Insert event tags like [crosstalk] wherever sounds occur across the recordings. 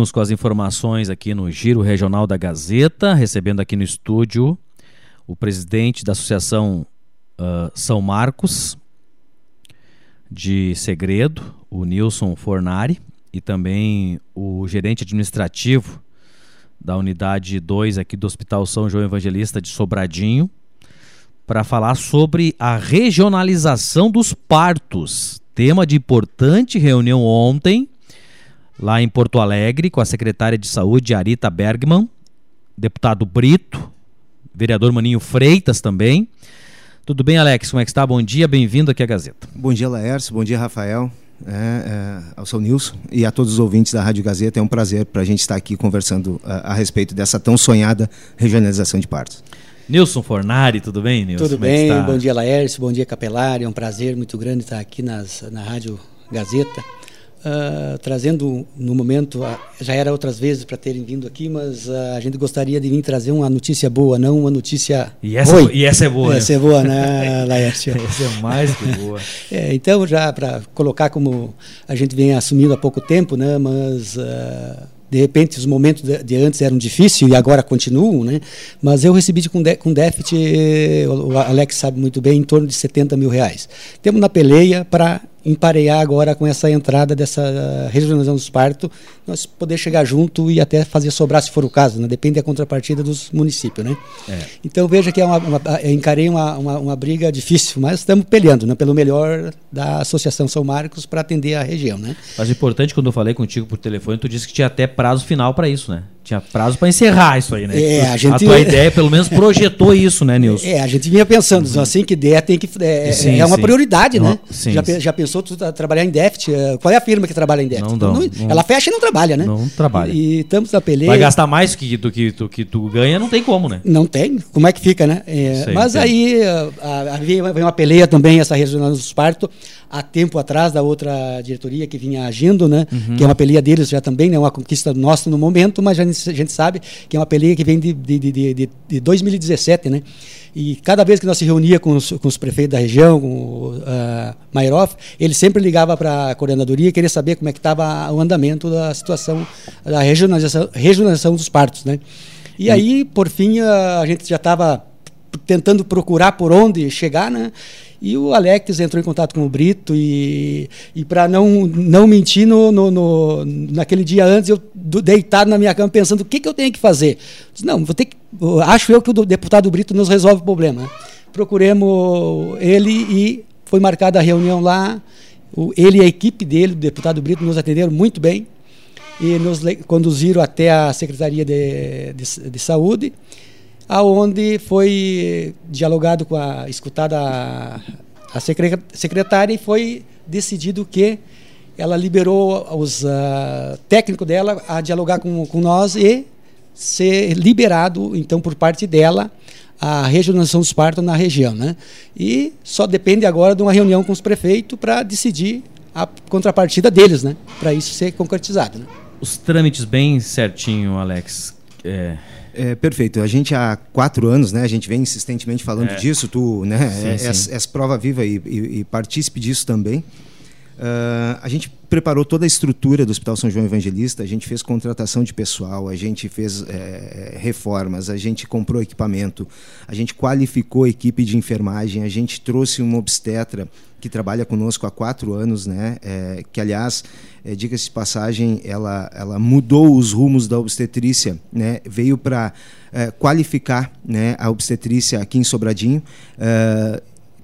Vamos com as informações aqui no Giro Regional da Gazeta, recebendo aqui no estúdio o presidente da Associação uh, São Marcos de Segredo, o Nilson Fornari, e também o gerente administrativo da unidade 2 aqui do Hospital São João Evangelista de Sobradinho, para falar sobre a regionalização dos partos. Tema de importante reunião ontem lá em Porto Alegre, com a secretária de Saúde, Arita Bergman, deputado Brito, vereador Maninho Freitas também. Tudo bem, Alex? Como é que está? Bom dia, bem-vindo aqui à Gazeta. Bom dia, Laércio. Bom dia, Rafael. É, é, ao seu Nilson e a todos os ouvintes da Rádio Gazeta. É um prazer para a gente estar aqui conversando a, a, respeito dessa tão sonhada regionalização de partos. Nilson Fornari, tudo bem, Nilson? Tudo Como é bem, é bom dia, Laércio, bom dia, Capelari. É um prazer muito grande estar aqui nas, na Rádio Gazeta Uh, trazendo no momento, uh, já era outras vezes para terem vindo aqui, mas uh, a gente gostaria de vir trazer uma notícia boa, não uma notícia e essa, ruim. E essa é boa. Essa né? é boa, né, [laughs] Laércio? essa é mais que boa. [laughs] é, então, já para colocar como a gente vem assumindo há pouco tempo, né, mas de repente os momentos de, antes eram difíceis e agora continuam, né? Mas eu recebi com, de, com déficit, o Alex sabe muito bem, em torno de 70 mil reais. Temos na peleia para emparear agora com essa entrada dessa regionalização dos partos, nós poder chegar junto e até fazer sobrar se for o caso, né? depende da contrapartida dos municípios, né? É. Então veja que é uma, uma, encarei uma, uma, uma, briga difícil, mas estamos peleando, né? Pelo melhor da Associação São Marcos para atender a região, né? Mas o importante quando eu falei contigo por telefone, tu disse que tinha até prazo final para isso, né? Tinha prazo para encerrar isso aí, né? É, a, gente... a tua ideia, pelo menos, projetou isso, né, Nilson? É, a gente vinha pensando, uhum. assim que der, tem que. É, sim, é uma sim. prioridade, né? Sim, já, já pensou tu trabalhar em déficit? É, qual é a firma que trabalha em déficit? Não, não, não, ela fecha e não trabalha, né? Não trabalha. E estamos na peleia. Vai gastar mais do que, do que, do que tu ganha, não tem como, né? Não tem. Como é que fica, né? É, Sei, mas aí vem uma peleia também, essa regional dos partos, há tempo atrás da outra diretoria que vinha agindo, né? Uhum. Que é uma peleia deles já também, né? Uma conquista nossa no momento, mas gente, a gente sabe que é uma peleia que vem de, de, de, de, de 2017, né? E cada vez que nós se reunia com os, com os prefeitos da região, com o uh, Mairoff, ele sempre ligava para a coordenadoria e queria saber como é que estava o andamento da situação da regionalização, regionalização dos partos, né? E aí, por fim, a gente já estava tentando procurar por onde chegar, né? E o Alex entrou em contato com o Brito e, e para não, não mentir, no, no, no, naquele dia antes, eu deitado na minha cama pensando o que, que eu tenho que fazer. Disse, não, vou ter que, acho eu que o deputado Brito nos resolve o problema. Procuremos ele e foi marcada a reunião lá. Ele e a equipe dele, o deputado Brito, nos atenderam muito bem e nos conduziram até a Secretaria de, de, de Saúde aonde foi dialogado com a escutada a, secretária e foi decidido que ela liberou os uh, dela a dialogar com, com nós e ser liberado então por parte dela a regionalização dos partos na região, né? E só depende agora de uma reunião com os prefeitos para decidir a contrapartida deles, né? Para isso ser concretizado. Né? Os trâmites bem certinho, Alex. É, é, perfeito. A gente há quatro anos, né? A gente vem insistentemente falando é. disso. Tu, né? Sim, és, sim. és, prova viva e, e, e partícipe disso também. Uh, a gente preparou toda a estrutura do Hospital São João Evangelista, a gente fez contratação de pessoal, a gente fez é, reformas, a gente comprou equipamento, a gente qualificou a equipe de enfermagem, a gente trouxe uma obstetra que trabalha conosco há quatro anos, né? É, que aliás, é, diga-se de passagem, ela, ela mudou os rumos da obstetrícia, né? Veio para é, qualificar, né, a obstetrícia aqui em Sobradinho.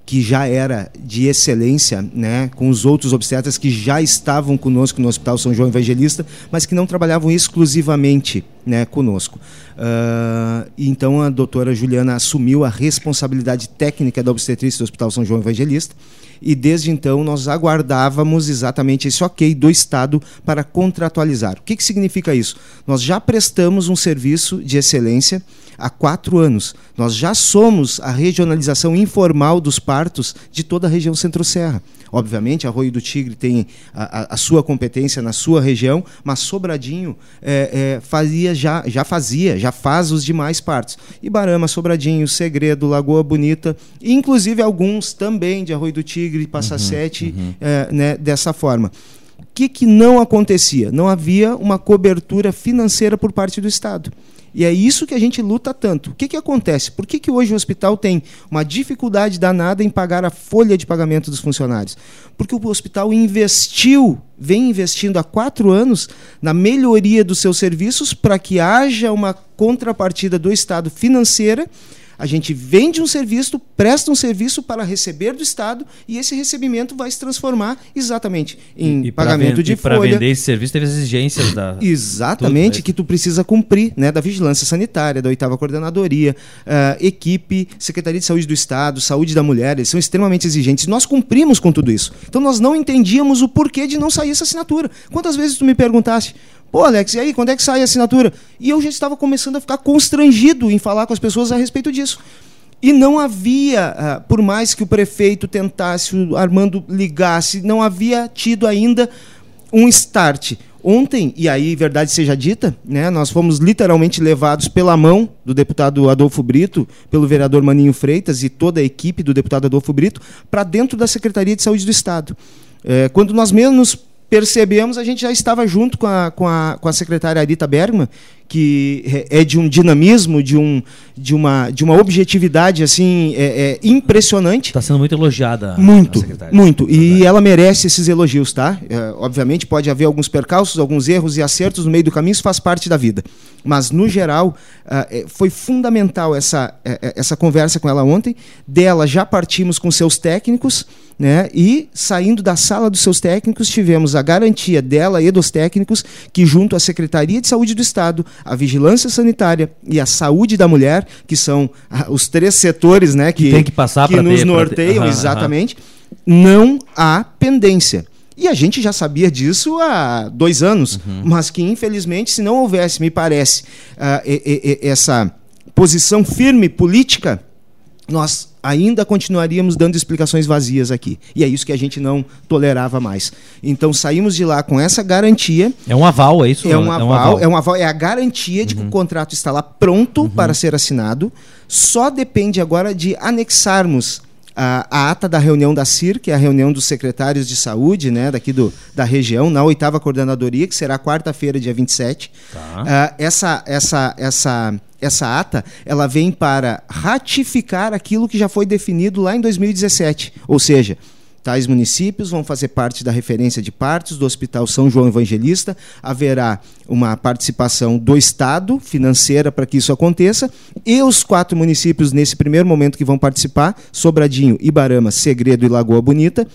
Que já era de excelência, né, com os outros obstetras que já estavam conosco no Hospital São João Evangelista, mas que não trabalhavam exclusivamente né, conosco. Uh, então a doutora Juliana assumiu a responsabilidade técnica da obstetrícia do Hospital São João Evangelista e desde então nós aguardávamos exatamente esse ok do Estado para contratualizar. O que, que significa isso? Nós já prestamos um serviço de excelência há quatro anos. Nós já somos a regionalização informal dos partos de toda a região Centro-Serra. Obviamente, Arroio do Tigre tem a, a, sua competência na sua região, mas Sobradinho é, é, fazia já, já fazia, já faz os demais partos. Ibarama, Sobradinho, Segredo, Lagoa Bonita, inclusive alguns também de Arroio do Tigre, Passa uhum, Sete, uhum. É, né, dessa forma que, que não acontecia? Não havia uma cobertura financeira por parte do Estado. E é isso que a gente luta tanto. O que, que acontece? Por que, que hoje o hospital tem uma dificuldade danada em pagar a folha de pagamento dos funcionários? Porque o hospital investiu, vem investindo há quatro anos, na melhoria dos seus serviços para que haja uma contrapartida do Estado financeira a gente vende um serviço, presta um serviço para receber do Estado e esse recebimento vai se transformar exatamente em e, e pagamento de e folha. Para vender esse serviço teve as exigências da [coughs] exatamente tudo, que tu precisa cumprir, né, da vigilância sanitária, da oitava coordenadoria, uh, equipe, Secretaria de Saúde do Estado, Saúde da Mulher, eles são extremamente exigentes. Nós cumprimos com tudo isso. Então nós não entendíamos o porquê de não sair essa assinatura. Quantas vezes tu me perguntaste, Pô, Alex, e aí, quando é que sai a assinatura? E eu já estava começando a ficar constrangido em falar com as pessoas a respeito disso. E não havia, uh, por mais que o prefeito tentasse, o Armando ligasse, não havia tido ainda um start. Ontem, e aí verdade seja dita, né, nós fomos literalmente levados pela mão do deputado Adolfo Brito, pelo vereador Maninho Freitas e toda a equipe do deputado Adolfo Brito, para dentro da Secretaria de Saúde do Estado. É, quando nós menos percebemos, a gente já estava junto com a, com a, com a secretária Arita Bergman, que é de um dinamismo, de, um, de, uma, de uma objetividade assim é, é impressionante. Está sendo muito elogiada. Muito, muito. E ela merece esses elogios, tá? É, obviamente pode haver alguns percalços, alguns erros e acertos no meio do caminho, isso faz parte da vida. Mas, no geral, uh, foi fundamental essa, uh, essa conversa com ela ontem. Dela já partimos com seus técnicos, né? e saindo da sala dos seus técnicos, tivemos a garantia dela e dos técnicos que, junto à Secretaria de Saúde do Estado, a Vigilância Sanitária e a Saúde da Mulher, que são uh, os três setores né, que, que, que, que nos ter, norteiam, uhum, exatamente, uhum. não há pendência. E a gente já sabia disso há dois anos, uhum. mas que, infelizmente, se não houvesse, me parece, uh, e, e, essa posição firme política, nós ainda continuaríamos dando explicações vazias aqui. E é isso que a gente não tolerava mais. Então saímos de lá com essa garantia. É um aval, é isso? É um, aval, é um aval, é, um aval, é a garantia de uhum. que o uhum. contrato está lá pronto uhum. para ser assinado. Só depende agora de anexarmos a, a, ata da reunião da CIR, que é a reunião dos secretários de saúde né, daqui do, da região, na oitava coordenadoria, que será quarta-feira, dia 27. Tá. Uh, essa, essa, essa, essa ata ela vem para ratificar aquilo que já foi definido lá em 2017. Ou seja, Tais municípios vão fazer parte da referência de partos do Hospital São João Evangelista. Haverá uma participação do Estado financeira para que isso aconteça. E os quatro municípios, nesse primeiro momento que vão participar, Sobradinho, Ibarama, Segredo e Lagoa Bonita,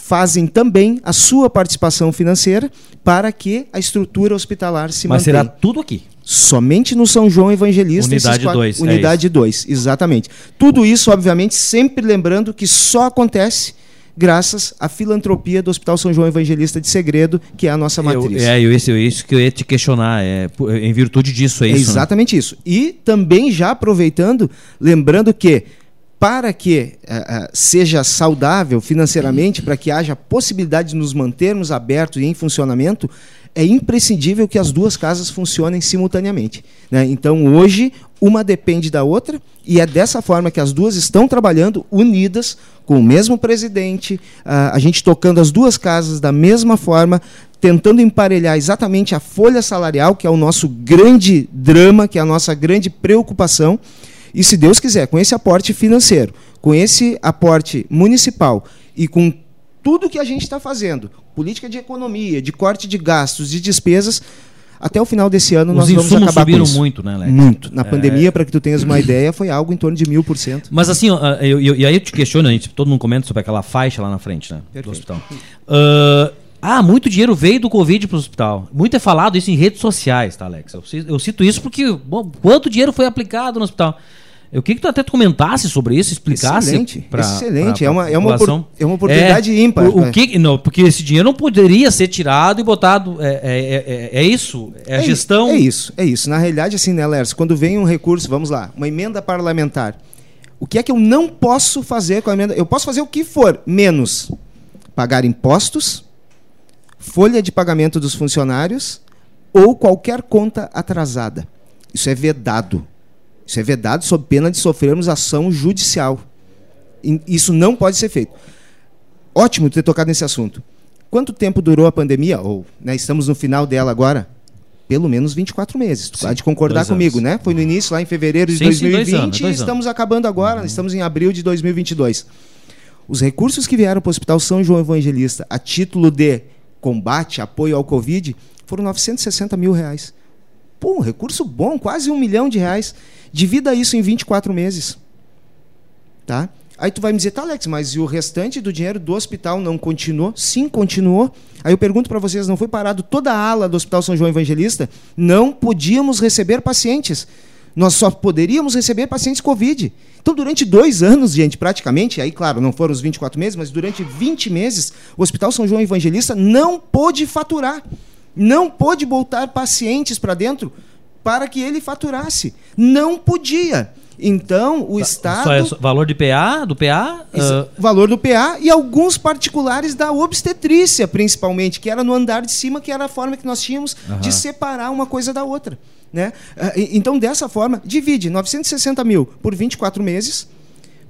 fazem também a sua participação financeira para que a estrutura hospitalar se Mas mantenha. Mas será tudo aqui? Somente no São João Evangelista. Unidade 2. É unidade 2, é exatamente. Tudo isso, obviamente, sempre lembrando que só acontece graças à filantropia do Hospital São João Evangelista de Segredo, que é a nossa matriz. Eu, é, eu, isso, isso que eu ia te questionar, é, em virtude disso, é, é isso? Né? Exatamente né? isso. E também já aproveitando, lembrando que para que uh, seja saudável financeiramente, para que haja possibilidade de nos mantermos abertos e em funcionamento, é imprescindível que as duas casas funcionem simultaneamente. Né? Então, hoje, uma depende da outra e é dessa forma que as duas estão trabalhando unidas, com o mesmo presidente, uh, a gente tocando as duas casas da mesma forma, tentando emparelhar exatamente a folha salarial, que é o nosso grande drama, que é a nossa grande preocupação. E se Deus quiser, com esse aporte financeiro, com esse aporte municipal e com tudo que a gente está fazendo, política de economia, de corte de gastos, de despesas, até o final desse ano Os nós vamos acabar subiram com isso. muito, né, Alex? Muito. Na é... pandemia, para que tu tenhas uma ideia, foi algo em torno de mil por cento. Mas assim, eu, eu, e aí eu te questiono, a gente, todo mundo comenta sobre aquela faixa lá na frente, né, Perfeito. do hospital. Uh, ah, muito dinheiro veio do Covid para o hospital. Muito é falado isso em redes sociais, tá, Alex? Eu, eu cito isso porque bom, quanto dinheiro foi aplicado no hospital? Eu queria que tu até comentasse sobre isso, explicasse. Excelente, pra, excelente. Pra, pra é, uma, é, uma é uma oportunidade é, ímpar. O, o que, não, porque esse dinheiro não poderia ser tirado e botado. É, é, é, é isso? É a gestão? É isso, é isso. Na realidade, assim, né, Lers, quando vem um recurso, vamos lá, uma emenda parlamentar, o que é que eu não posso fazer com a emenda? Eu posso fazer o que for, menos pagar impostos, folha de pagamento dos funcionários ou qualquer conta atrasada. Isso é vedado. Isso é vedado sob pena de sofrermos ação judicial. Isso não pode ser feito. Ótimo ter tocado nesse assunto. Quanto tempo durou a pandemia? Ou né, estamos no final dela agora? Pelo menos 24 meses. Tu sim, pode concordar comigo, anos. né? Foi no início, lá em fevereiro de sim, 2020, sim, dois anos, dois e estamos acabando agora, uhum. estamos em abril de 2022. Os recursos que vieram para o Hospital São João Evangelista a título de combate, apoio ao Covid, foram 960 mil reais. Pô, um recurso bom, quase um milhão de reais. Divida isso em 24 meses. Tá? Aí tu vai me dizer, tá, Alex, mas e o restante do dinheiro do hospital não continuou? Sim, continuou. Aí eu pergunto para vocês, não foi parado toda a ala do Hospital São João Evangelista? Não podíamos receber pacientes. Nós só poderíamos receber pacientes Covid. Então, durante dois anos, gente, praticamente, aí, claro, não foram os 24 meses, mas durante 20 meses, o Hospital São João Evangelista não pôde faturar. Não pôde botar pacientes para dentro para que ele faturasse. Não podia. Então, o tá, Estado. Só é valor de PA, do PA? Uh... Valor do PA e alguns particulares da obstetrícia, principalmente, que era no andar de cima, que era a forma que nós tínhamos uhum. de separar uma coisa da outra. Né? Ah, então, dessa forma, divide 960 mil por 24 meses,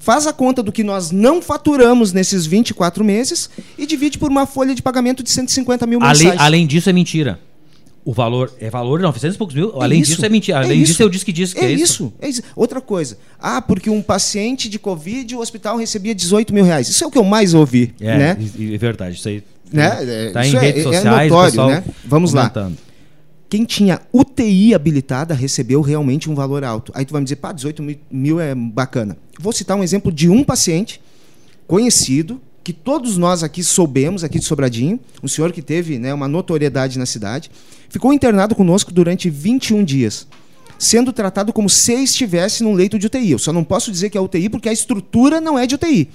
faz a conta do que nós não faturamos nesses 24 meses e divide por uma folha de pagamento de 150 mil mensais. Além, além disso, é mentira. O valor é valor de 900 e poucos mil. É Além isso, disso, é mentira. É Além é disso, eu disse que disse que é, é isso. isso. É isso. Outra coisa. Ah, porque um paciente de Covid, o hospital recebia 18 mil reais. Isso é o que eu mais ouvi. É, né? é verdade. Isso aí né? tá em é, redes sociais. É notório, né? Vamos comentando. lá. Quem tinha UTI habilitada recebeu realmente um valor alto. Aí tu vai me dizer, pá, 18 mil é bacana. Vou citar um exemplo de um paciente conhecido, que todos nós aqui soubemos, aqui de Sobradinho, um senhor que teve né, uma notoriedade na cidade, ficou internado conosco durante 21 dias, sendo tratado como se estivesse num leito de UTI. Eu só não posso dizer que é UTI porque a estrutura não é de UTI.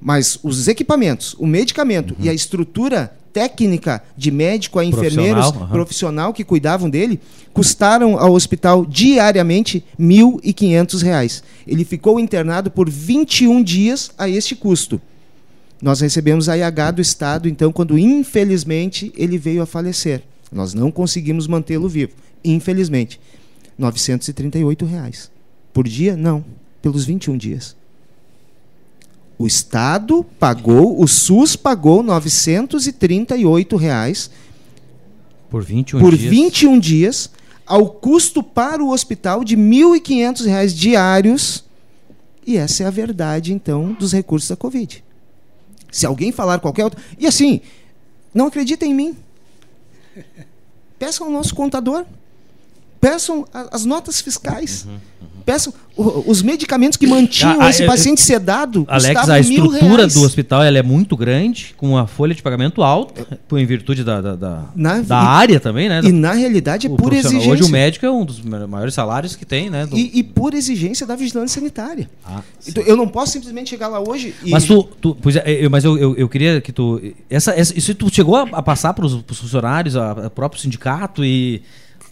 Mas os equipamentos, o medicamento uhum. e a estrutura técnica de médico a enfermeiros profissional, uhum. profissional que cuidavam dele custaram ao hospital diariamente R$ 1.500. Ele ficou internado por 21 dias a este custo. Nós recebemos a IH do Estado, então, quando infelizmente ele veio a falecer. Nós não conseguimos mantê-lo vivo, infelizmente. 938 reais. Por dia? Não. Pelos 21 dias. O Estado pagou, o SUS pagou 938 reais por 21 por dias. 21 dias, ao custo para o hospital de R$ 1.500 diários. E essa é a verdade, então, dos recursos da Covid. Se alguém falar qualquer outro. E assim, não acredita em mim. Peçam ao nosso contador. Peçam as notas fiscais. Uhum, uhum. Peçam os medicamentos que mantinham ah, esse paciente sedado. Alex, a estrutura do hospital ela é muito grande, com a folha de pagamento alta, em virtude da, da, da, na, da e, área também, né? E na realidade é por exigência. Hoje o médico é um dos maiores salários que tem, né? Do... E, e, por exigência da vigilância sanitária. Ah, então, eu não posso simplesmente chegar lá hoje e... Mas tu, tu pois é, eu, mas eu, eu, eu, queria que tu... Essa, essa, isso tu chegou a, a passar para os funcionários, a, a próprio sindicato e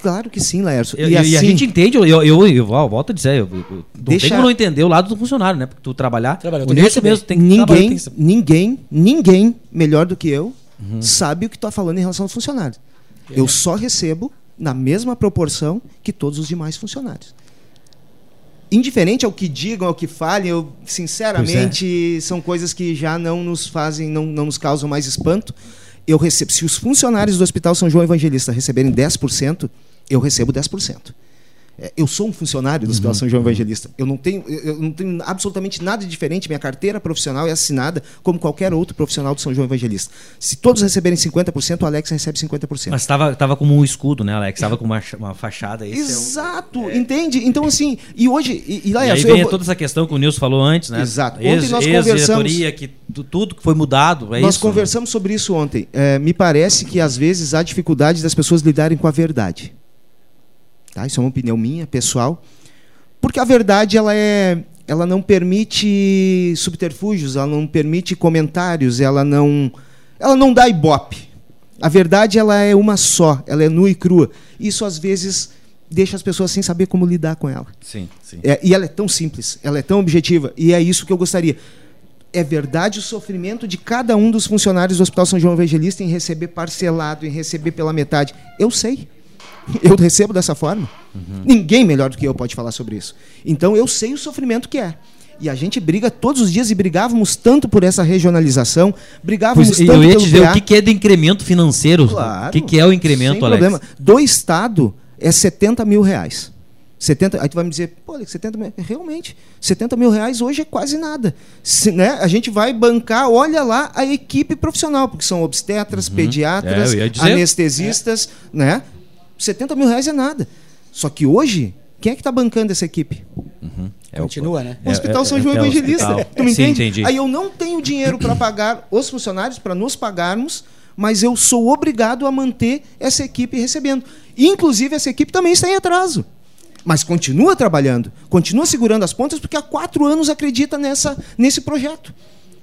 Claro que sim, Laércio. E, e, assim, e, a gente entende, eu, eu, eu, eu volto a dizer, eu, eu, deixa... tem como não entender o lado do funcionário, né? Porque tu trabalhar, Trabalhar, o Nilson mesmo tem que ninguém, tem ninguém, ninguém melhor do que eu uhum. sabe o que tu está falando em relação aos funcionários. É. Eu só recebo na mesma proporção que todos os demais funcionários. Indiferente ao que digam, ao que falem, eu sinceramente é. são coisas que já não nos fazem, não, não nos causam mais espanto. Eu recebo, se os funcionários do Hospital São João Evangelista receberem 10%, eu recebo 10%. É, eu sou um funcionário do Hospital uhum. São João Evangelista. Eu não, tenho, eu não tenho absolutamente nada diferente. Minha carteira profissional é assinada como qualquer outro profissional do São João Evangelista. Se todos receberem 50%, o Alex recebe 50%. Mas estava como um escudo, né, Alex? Estava com uma, uma fachada. Exato, é um... é... entende? Então, assim, e hoje. E, e lá, e aí vem eu... toda essa questão que o Nilson falou antes, né? Exato. Ontem ex, nós conversamos. que tudo que foi mudado. É nós isso, conversamos né? sobre isso ontem. É, me parece que, às vezes, há dificuldade das pessoas lidarem com a verdade. Tá? Isso é uma opinião minha, pessoal. Porque a verdade ela é, ela não permite subterfúgios, ela não permite comentários, ela não, ela não dá ibope. A verdade ela é uma só, ela é nua e crua. Isso às vezes deixa as pessoas sem saber como lidar com ela. Sim, sim. É, e ela é tão simples, ela é tão objetiva, e é isso que eu gostaria. É verdade o sofrimento de cada um dos funcionários do Hospital São João Evangelista em receber parcelado, em receber pela metade. Eu sei. Eu recebo dessa forma. Uhum. Ninguém melhor do que eu pode falar sobre isso. Então eu sei o sofrimento que é. E a gente briga todos os dias e brigávamos tanto por essa regionalização, brigávamos pois, tanto eu ia dizer PA. o que é de incremento financeiro. Claro, o que, que é o incremento, Alex? Problema. Do Estado é 70 mil reais. 70, aí tu vai me dizer, pô, 70 mil, realmente, 70 mil reais hoje é quase nada. Se, né, a gente vai bancar, olha lá, a equipe profissional, porque são obstetras, uhum. pediatras, é, anestesistas, é. né? 70 mil reais é nada. Só que hoje, quem é que está bancando essa equipe? Uhum. É Continua, né? O Hospital é, São João Evangelista. Tu me Sim, entende? Entendi. Aí eu não tenho dinheiro para pagar os funcionários, para nos pagarmos, mas eu sou obrigado a manter essa equipe recebendo. Inclusive, essa equipe também está em atraso mas continua trabalhando, continua segurando as pontas, porque há quatro anos acredita nessa, nesse projeto.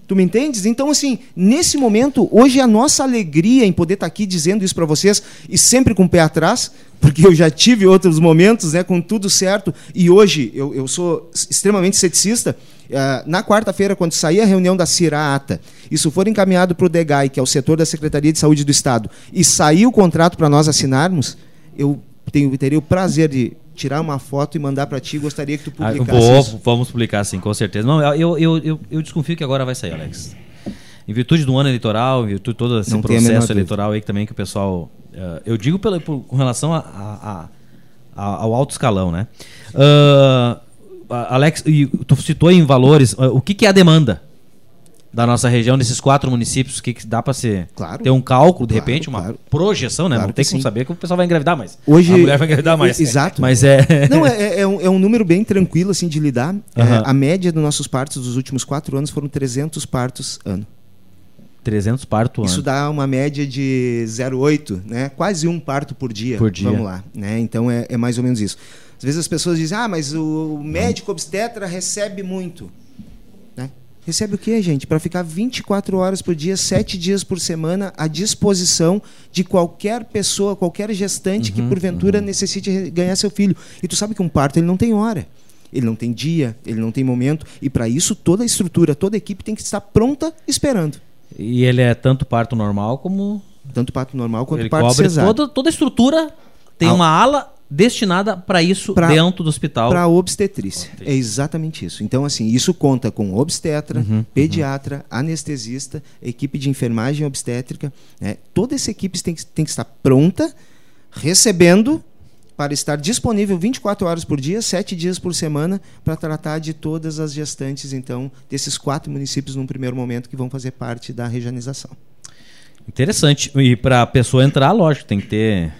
Tu me entendes? Então, assim, nesse momento, hoje a nossa alegria em poder estar aqui dizendo isso para vocês, e sempre com o pé atrás, porque eu já tive outros momentos né, com tudo certo, e hoje eu, eu sou extremamente ceticista. Uh, na quarta-feira, quando sair a reunião da CIRATA, isso for encaminhado para o DEGAI, que é o setor da Secretaria de Saúde do Estado, e sair o contrato para nós assinarmos, eu tenho, teria o prazer de tirar uma foto e mandar para ti, gostaria que tu ah, publicasse ah, vou, Vamos publicar sim, com certeza. Não, eu, eu, eu, eu, desconfio que agora vai sair, Alex. Em virtude do ano eleitoral, em virtude de todo esse Não processo eleitoral aí que também que o pessoal... Uh, eu digo pela, por, com relação a, a, a, ao alto escalão, né? Uh, Alex, tu citou em valores, uh, o que, que é a demanda? Da nossa região, desses quatro municípios, que, que dá para ser claro, ter um cálculo, de claro, repente, uma claro. projeção, né? Claro não tem como sim. saber que o pessoal vai engravidar mais. Hoje, a mulher vai engravidar mais. Exato. Mas é. [laughs] Não, é, é, é, um, é um número bem tranquilo assim de lidar. É, a média dos nossos partos dos últimos quatro anos foram 300 partos ano. 300 partos Isso ano. dá uma média de 0,8, né? Quase um parto por dia. Por dia. Vamos lá, né? Então é, é mais ou menos isso. Às vezes as pessoas dizem: "Ah, mas o médico obstetra recebe muito". Recebe o quê, gente? Para ficar 24 horas por dia, 7 dias por semana, à disposição de qualquer pessoa, qualquer gestante uhum, que porventura uhum. necessite ganhar seu filho. E tu sabe que um parto ele não tem hora. Ele não tem dia, ele não tem momento. E para isso, toda a estrutura, toda a equipe tem que estar pronta esperando. E ele é tanto parto normal como. Tanto parto normal quanto ele parto cobre cesárea. Toda, toda a estrutura tem uma ala destinada para isso pra, dentro do hospital. Para obstetrícia. É exatamente isso. Então, assim, isso conta com obstetra, uhum, uhum. pediatra, uhum. anestesista, equipe de enfermagem obstétrica. Né? Toda essa equipe tem que, tem que estar pronta, recebendo para estar disponível 24 horas por dia, 7 dias por semana, para tratar de todas as gestantes, então, desses quatro municípios num primeiro momento que vão fazer parte da regionalização. Interessante. E para a pessoa entrar, lógico, tem que ter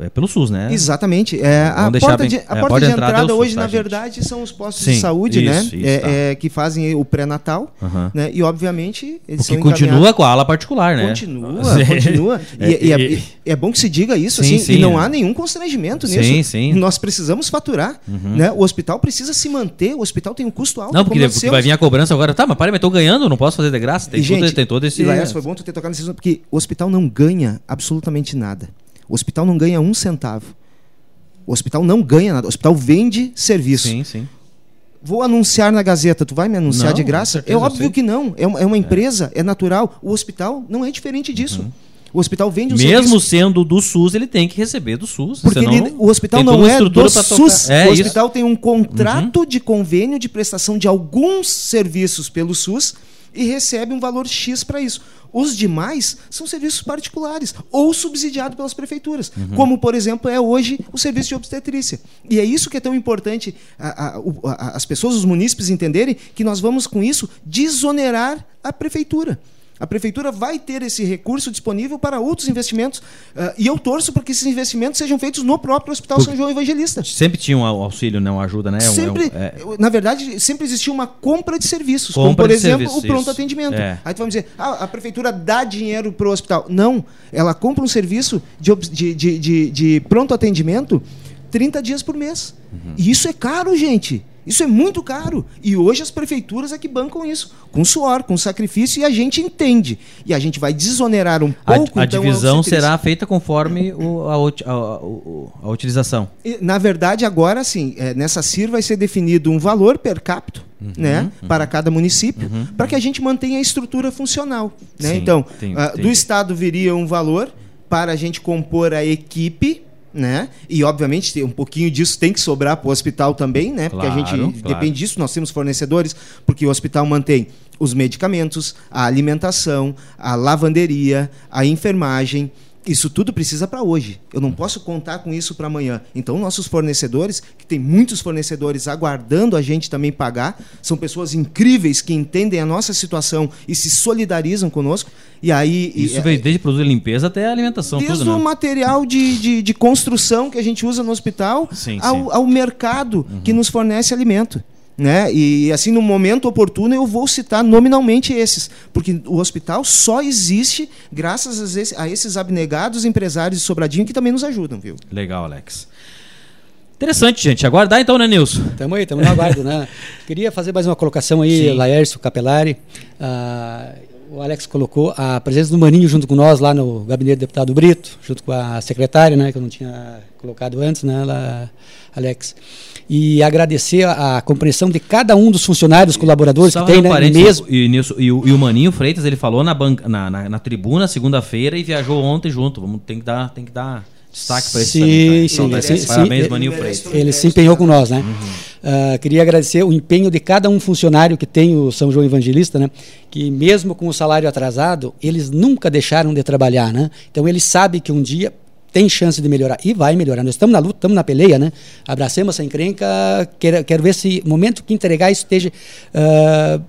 é pelo SUS, né? Exatamente. É, a, porta bem, de, a é, porta de entrada, entrada hoje, SUS, tá, na verdade, são os postos Sim, de saúde, isso, né? Isso, é, tá. é, que fazem o pré-natal. Uhum. Né? E, obviamente, eles Porque continua com a ala particular, né? Continua, [laughs] continua. E, é, e, é, é, bom que se diga isso, sim, assim, sim, e não há nenhum constrangimento nisso. Sim, sim. Nós precisamos faturar. Uhum. Né? O hospital precisa se manter, o hospital tem um custo alto. Não, porque, porque vai vir a cobrança agora. Tá, mas para, mas estou ganhando, não posso fazer de graça. Tem, e, tudo, gente, tem todo esse. Laércio, foi bom tu ter tocado nesse porque o hospital não ganha absolutamente nada. O hospital não ganha um centavo. O hospital não ganha nada. O hospital vende serviço. Sim, sim. Vou anunciar na Gazeta, tu vai me anunciar não, de graça? É óbvio que não. É uma, é uma empresa, é. é. natural. O hospital não é diferente disso. Uhum. O hospital vende um Mesmo serviço. sendo do SUS, ele tem que receber do SUS. Porque ele, o hospital não é do SUS. É o hospital isso. tem um contrato uhum. de convênio de prestação de alguns serviços pelo SUS e recebe um valor X para isso. Os demais são serviços particulares ou subsidiados pelas prefeituras, uhum. como, por exemplo, é hoje o serviço de obstetrícia. E é isso que é tão importante a, a, a, as pessoas, os munícipes entenderem que nós vamos, com isso, desonerar a prefeitura. A prefeitura vai ter esse recurso disponível para outros investimentos. Uh, e eu torço para que esses investimentos sejam feitos no próprio Hospital Porque São João Evangelista. Sempre tinha um auxílio, não né, ajuda, né? Sempre, é um, é... Na verdade, sempre existia uma compra de serviços, compra como por exemplo serviço, o pronto isso. atendimento. É. Aí tu vai dizer, ah, a prefeitura dá dinheiro para o hospital. Não, ela compra um serviço de, de, de, de, de pronto atendimento 30 dias por mês. Uhum. E isso é caro, gente. Isso é muito caro. E hoje as prefeituras é que bancam isso, com suor, com sacrifício, e a gente entende. E a gente vai desonerar um pouco. A, a então, divisão será feita conforme o, a, a, a, utilização. E, na verdade, agora sim, é, nessa CIR vai ser definido um valor per capita. Uhum, né, uhum. para cada município, uhum, para que a gente mantenha a estrutura funcional. Né? Sim, então, uh, do Estado viria um valor para a gente compor a equipe né? E obviamente um pouquinho disso tem que sobrar para o hospital também, né? Porque claro, a gente claro. depende disso, nós temos fornecedores, porque o hospital mantém os medicamentos, a alimentação, a lavanderia, a enfermagem, isso tudo precisa para hoje. Eu não posso contar com isso para amanhã. Então, nossos fornecedores, que tem muitos fornecedores aguardando a gente também pagar, são pessoas incríveis que entendem a nossa situação e se solidarizam conosco. E aí. Isso e, veio desde produto de limpeza até alimentação. Desde tudo, o né? material de, de, de, construção que a gente usa no hospital sim, ao, sim. ao mercado uhum. que nos fornece alimento. Né? E assim, no momento oportuno, eu vou citar nominalmente esses, porque o hospital só existe graças a, esse, a esses abnegados empresários de Sobradinho que também nos ajudam, viu? Legal, Alex. Interessante, gente. Aguardar então, né, Nilson? Estamos aí, estamos no aguardo, né? [laughs] Queria fazer mais uma colocação aí, Sim. Laércio Capelari. Ah, o Alex colocou a presença do Maninho junto com nós lá no gabinete do deputado Brito, junto com a secretária, né, que eu não tinha colocado antes, né, lá, Alex. E agradecer a, a, compreensão de cada um dos funcionários, colaboradores Só que tem, né, mesmo. E, Nilson, e, o, e o Maninho Freitas, ele falou na, banca, na, na, na tribuna segunda-feira e viajou ontem junto. Vamos, tem que dar, tem que dar destaque para esse sim, também, sim, tá? sim, Parabéns, sim, Maninho ele, Freitas. Ele se empenhou com nós, né? Uhum. Uh, queria agradecer o empenho de cada um funcionário que tem o São João Evangelista, né? Que mesmo com o salário atrasado, eles nunca deixaram de trabalhar, né? Então eles sabem que um dia tem chance de melhorar e vai melhorar. Nós estamos na luta, estamos na peleia, né? Abracemos essa encrenca. Quero, quero ver se momento que entregar isso esteja uh,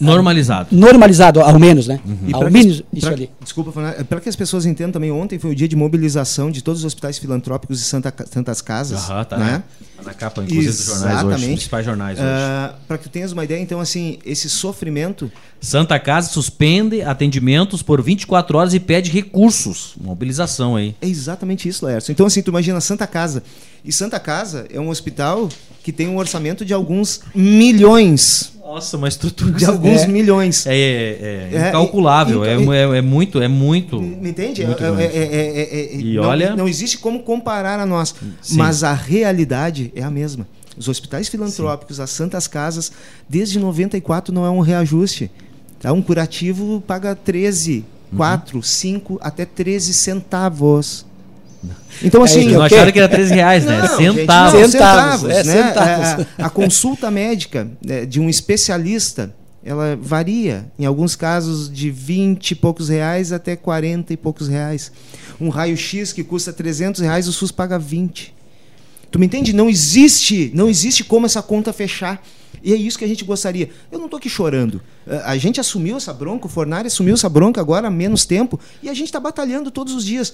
Normalizado. Normalizado, ao menos, né? Uhum. Ao menos que, isso pra, ali. Desculpa, para que as pessoas entendam também, ontem foi o dia de mobilização de todos os hospitais filantrópicos de Santa, Santas Casas. Aham, tá, né? Tá na capa, inclusive, dos jornais hoje, dos principais jornais hoje. Uh, para que tu tenhas uma ideia, então, assim, esse sofrimento... Santa Casa suspende atendimentos por 24 horas e pede recursos. Mobilização aí. É exatamente isso, Laércio. Então, assim, tu imagina Santa Casa. E Santa Casa é um hospital que tem um orçamento de alguns milhões nossa, uma estrutura de alguns é, milhões. É, é, é incalculável, é, é, muito, é muito. Me entende? Muito e não, olha, não existe como comparar a nós, sim. mas a realidade é a mesma. Os hospitais filantrópicos, sim. as santas casas, desde 94 não é um reajuste. Tá? Um curativo paga 13, uhum. 4, 5 até 13 centavos. Então, assim. É, eu acharam que era 13 reais, né? Não, centavos. Gente, não, centavos, é, né? centavos. A, a, consulta médica né, de um especialista, ela varia. Em alguns casos, de 20 e poucos reais até 40 e poucos reais. Um raio-x que custa 300 reais, o SUS paga 20. Tu me entende? Não existe, não existe como essa conta fechar. E é isso que a gente gostaria. Eu não estou aqui chorando. A gente assumiu essa bronca, o Fornari assumiu essa bronca agora há menos tempo, e a gente está batalhando todos os dias.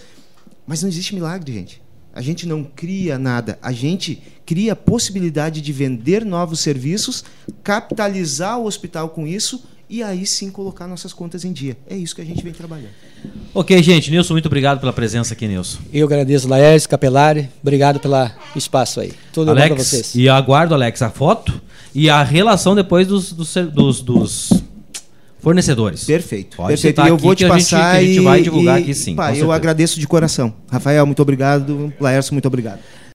Mas não existe milagre, gente. A gente não cria nada. A gente cria a possibilidade de vender novos serviços, capitalizar o hospital com isso e aí sim colocar nossas contas em dia. É isso que a gente vem trabalhando. Ok, gente. Nilson, muito obrigado pela presença aqui, Nilson. Eu agradeço, Laércio Capelari. Obrigado pelo espaço aí. Tudo Alex, bom para vocês. E aguardo, Alex, a foto e a relação depois dos, dos, dos, dos fornecedores. Perfeito. Pode Perfeito. E eu vou te passar a gente, a gente vai divulgar e, aqui sim. Pá, eu agradeço de coração. Rafael, muito obrigado. Laércio, muito obrigado.